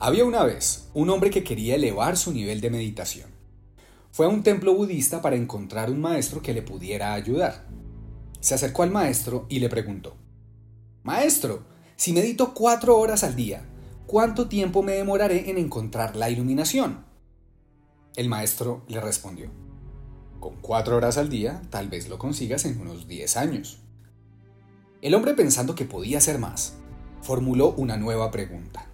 Había una vez un hombre que quería elevar su nivel de meditación. Fue a un templo budista para encontrar un maestro que le pudiera ayudar. Se acercó al maestro y le preguntó, Maestro, si medito cuatro horas al día, ¿cuánto tiempo me demoraré en encontrar la iluminación? El maestro le respondió, Con cuatro horas al día tal vez lo consigas en unos diez años. El hombre pensando que podía ser más, formuló una nueva pregunta.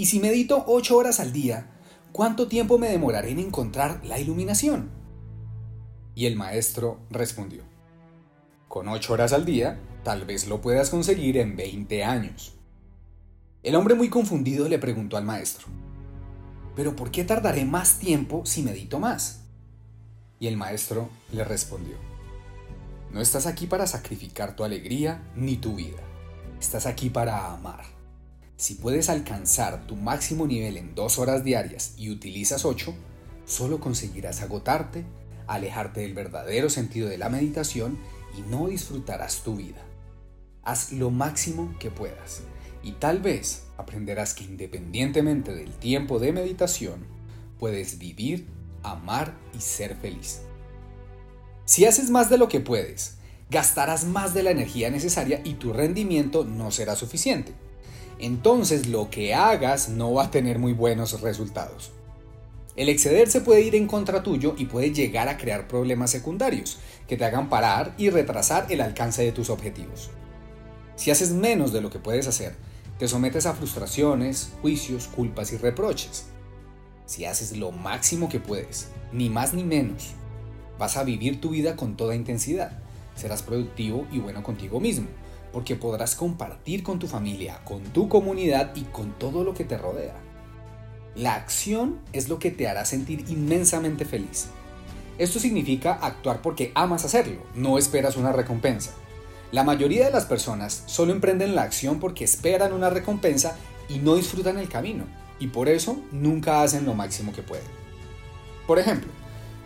Y si medito ocho horas al día, ¿cuánto tiempo me demoraré en encontrar la iluminación? Y el maestro respondió, con ocho horas al día, tal vez lo puedas conseguir en 20 años. El hombre muy confundido le preguntó al maestro, ¿pero por qué tardaré más tiempo si medito más? Y el maestro le respondió, no estás aquí para sacrificar tu alegría ni tu vida, estás aquí para amar. Si puedes alcanzar tu máximo nivel en dos horas diarias y utilizas ocho, solo conseguirás agotarte, alejarte del verdadero sentido de la meditación y no disfrutarás tu vida. Haz lo máximo que puedas y tal vez aprenderás que independientemente del tiempo de meditación, puedes vivir, amar y ser feliz. Si haces más de lo que puedes, gastarás más de la energía necesaria y tu rendimiento no será suficiente entonces lo que hagas no va a tener muy buenos resultados. El excederse puede ir en contra tuyo y puede llegar a crear problemas secundarios que te hagan parar y retrasar el alcance de tus objetivos. Si haces menos de lo que puedes hacer, te sometes a frustraciones, juicios, culpas y reproches. Si haces lo máximo que puedes, ni más ni menos, vas a vivir tu vida con toda intensidad. Serás productivo y bueno contigo mismo porque podrás compartir con tu familia, con tu comunidad y con todo lo que te rodea. La acción es lo que te hará sentir inmensamente feliz. Esto significa actuar porque amas hacerlo, no esperas una recompensa. La mayoría de las personas solo emprenden la acción porque esperan una recompensa y no disfrutan el camino, y por eso nunca hacen lo máximo que pueden. Por ejemplo,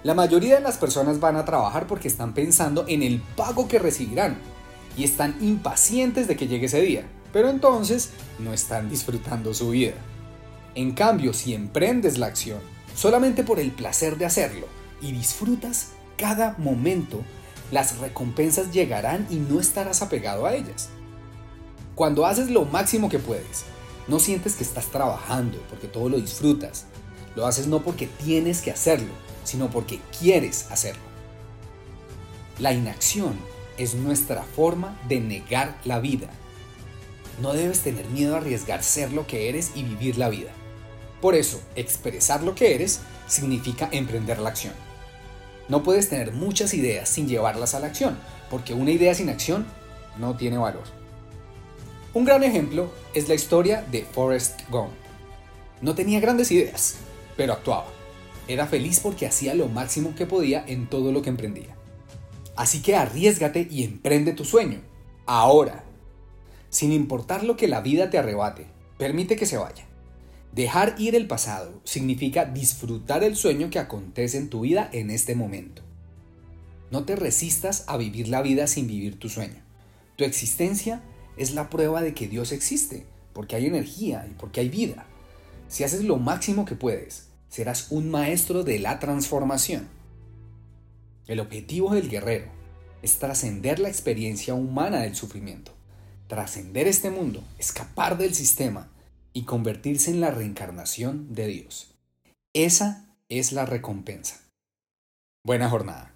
la mayoría de las personas van a trabajar porque están pensando en el pago que recibirán, y están impacientes de que llegue ese día, pero entonces no están disfrutando su vida. En cambio, si emprendes la acción solamente por el placer de hacerlo y disfrutas cada momento, las recompensas llegarán y no estarás apegado a ellas. Cuando haces lo máximo que puedes, no sientes que estás trabajando porque todo lo disfrutas. Lo haces no porque tienes que hacerlo, sino porque quieres hacerlo. La inacción es nuestra forma de negar la vida. No debes tener miedo a arriesgar ser lo que eres y vivir la vida. Por eso, expresar lo que eres significa emprender la acción. No puedes tener muchas ideas sin llevarlas a la acción, porque una idea sin acción no tiene valor. Un gran ejemplo es la historia de Forrest Gump. No tenía grandes ideas, pero actuaba. Era feliz porque hacía lo máximo que podía en todo lo que emprendía. Así que arriesgate y emprende tu sueño. Ahora. Sin importar lo que la vida te arrebate, permite que se vaya. Dejar ir el pasado significa disfrutar el sueño que acontece en tu vida en este momento. No te resistas a vivir la vida sin vivir tu sueño. Tu existencia es la prueba de que Dios existe, porque hay energía y porque hay vida. Si haces lo máximo que puedes, serás un maestro de la transformación. El objetivo del guerrero es trascender la experiencia humana del sufrimiento, trascender este mundo, escapar del sistema y convertirse en la reencarnación de Dios. Esa es la recompensa. Buena jornada.